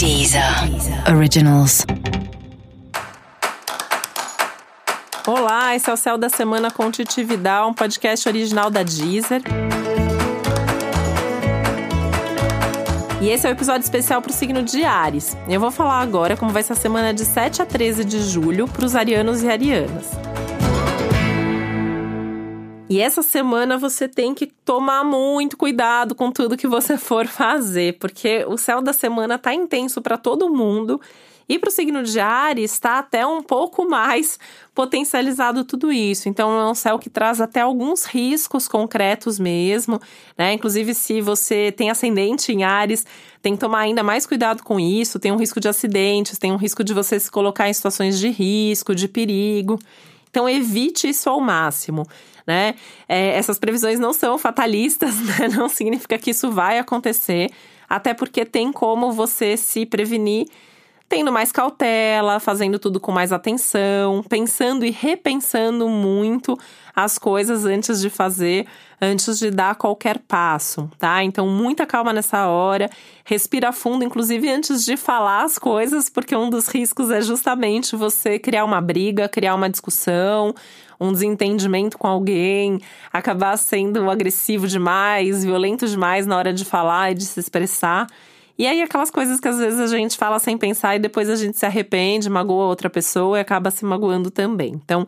Deezer Originals. Olá, esse é o Céu da Semana com Titi Vidal, um podcast original da Deezer. E esse é o um episódio especial para o signo de Ares. Eu vou falar agora como vai ser a semana de 7 a 13 de julho para os arianos e arianas. E essa semana você tem que tomar muito cuidado com tudo que você for fazer, porque o céu da semana tá intenso para todo mundo. E para o signo de Ares está até um pouco mais potencializado tudo isso. Então é um céu que traz até alguns riscos concretos mesmo, né? Inclusive, se você tem ascendente em Ares, tem que tomar ainda mais cuidado com isso. Tem um risco de acidentes, tem um risco de você se colocar em situações de risco, de perigo. Então evite isso ao máximo né? É, essas previsões não são fatalistas, né? Não significa que isso vai acontecer, até porque tem como você se prevenir tendo mais cautela, fazendo tudo com mais atenção, pensando e repensando muito as coisas antes de fazer, antes de dar qualquer passo, tá? Então, muita calma nessa hora, respira fundo, inclusive antes de falar as coisas, porque um dos riscos é justamente você criar uma briga, criar uma discussão, um desentendimento com alguém, acabar sendo agressivo demais, violento demais na hora de falar e de se expressar. E aí, aquelas coisas que às vezes a gente fala sem pensar e depois a gente se arrepende, magoa outra pessoa e acaba se magoando também. Então,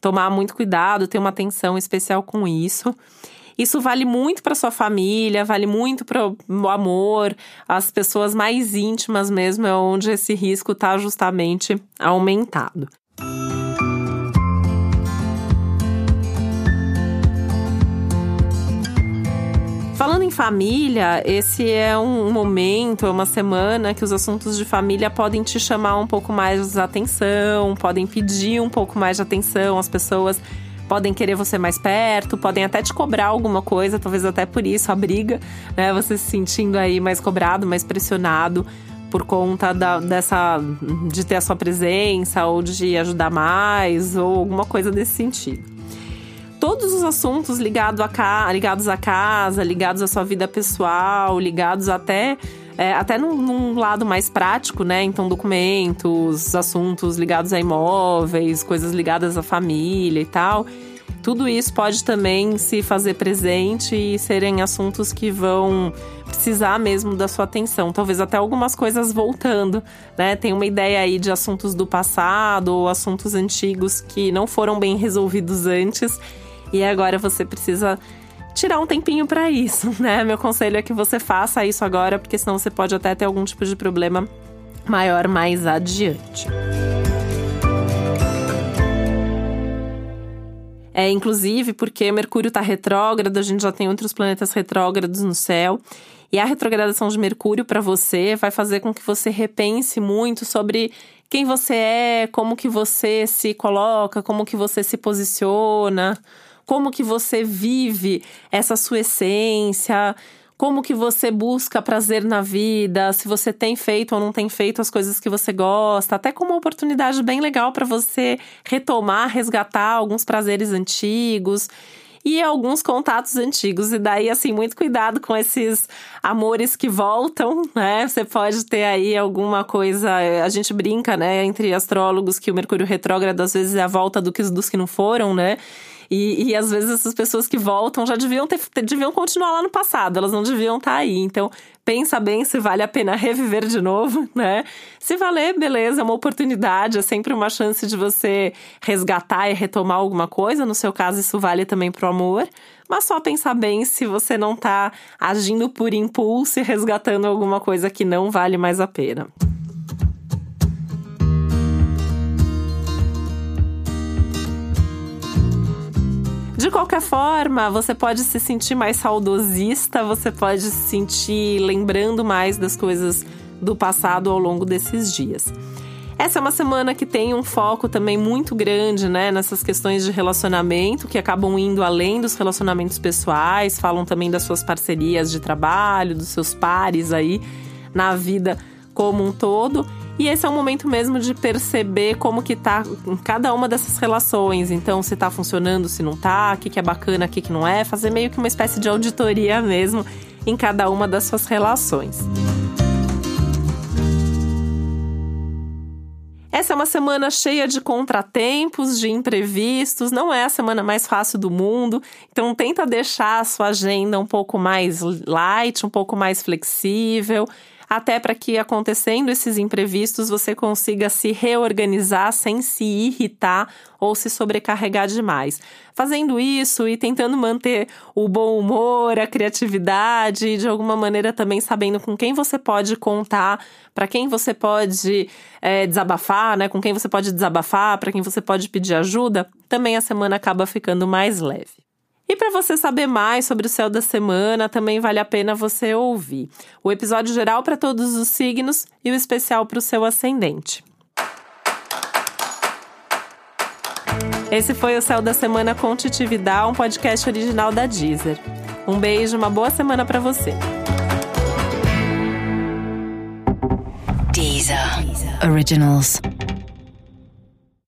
tomar muito cuidado, ter uma atenção especial com isso. Isso vale muito para sua família, vale muito para o amor, as pessoas mais íntimas mesmo, é onde esse risco está justamente aumentado. Família, esse é um momento, é uma semana que os assuntos de família podem te chamar um pouco mais de atenção, podem pedir um pouco mais de atenção, as pessoas podem querer você mais perto, podem até te cobrar alguma coisa, talvez até por isso a briga, né? Você se sentindo aí mais cobrado, mais pressionado por conta da, dessa de ter a sua presença ou de ajudar mais ou alguma coisa desse sentido todos os assuntos ligados a ligados à casa, ligados à sua vida pessoal, ligados até é, até num, num, lado mais prático, né? Então, documentos, assuntos ligados a imóveis, coisas ligadas à família e tal. Tudo isso pode também se fazer presente e serem assuntos que vão precisar mesmo da sua atenção. Talvez até algumas coisas voltando, né? Tem uma ideia aí de assuntos do passado ou assuntos antigos que não foram bem resolvidos antes e agora você precisa tirar um tempinho para isso, né? Meu conselho é que você faça isso agora, porque senão você pode até ter algum tipo de problema maior mais adiante. É, inclusive porque Mercúrio está retrógrado, a gente já tem outros planetas retrógrados no céu. E a retrogradação de Mercúrio para você vai fazer com que você repense muito sobre quem você é, como que você se coloca, como que você se posiciona, como que você vive essa sua essência, como que você busca prazer na vida, se você tem feito ou não tem feito as coisas que você gosta, até como uma oportunidade bem legal para você retomar, resgatar alguns prazeres antigos e alguns contatos antigos. E daí, assim, muito cuidado com esses amores que voltam, né? Você pode ter aí alguma coisa. A gente brinca, né, entre astrólogos que o Mercúrio retrógrado às vezes é a volta do que, dos que não foram, né? E, e às vezes essas pessoas que voltam já deviam ter, deviam continuar lá no passado, elas não deviam estar tá aí. Então, pensa bem se vale a pena reviver de novo, né? Se valer, beleza, é uma oportunidade, é sempre uma chance de você resgatar e retomar alguma coisa. No seu caso, isso vale também pro amor. Mas só pensar bem se você não tá agindo por impulso e resgatando alguma coisa que não vale mais a pena. De qualquer forma, você pode se sentir mais saudosista, você pode se sentir lembrando mais das coisas do passado ao longo desses dias. Essa é uma semana que tem um foco também muito grande, né, nessas questões de relacionamento, que acabam indo além dos relacionamentos pessoais, falam também das suas parcerias de trabalho, dos seus pares aí na vida como um todo. E esse é o momento mesmo de perceber como que tá em cada uma dessas relações. Então, se tá funcionando, se não tá, o que, que é bacana, o que, que não é. Fazer meio que uma espécie de auditoria mesmo em cada uma das suas relações. Essa é uma semana cheia de contratempos, de imprevistos, não é a semana mais fácil do mundo, então tenta deixar a sua agenda um pouco mais light, um pouco mais flexível até para que acontecendo esses imprevistos você consiga se reorganizar sem se irritar ou se sobrecarregar demais. Fazendo isso e tentando manter o bom humor, a criatividade e de alguma maneira também sabendo com quem você pode contar, para quem você pode é, desabafar, né? Com quem você pode desabafar, para quem você pode pedir ajuda, também a semana acaba ficando mais leve. E para você saber mais sobre o céu da semana, também vale a pena você ouvir o episódio geral para todos os signos e o especial para o seu ascendente. Esse foi o Céu da Semana com Titividade, um podcast original da Deezer. Um beijo, uma boa semana para você. Deezer. Originals.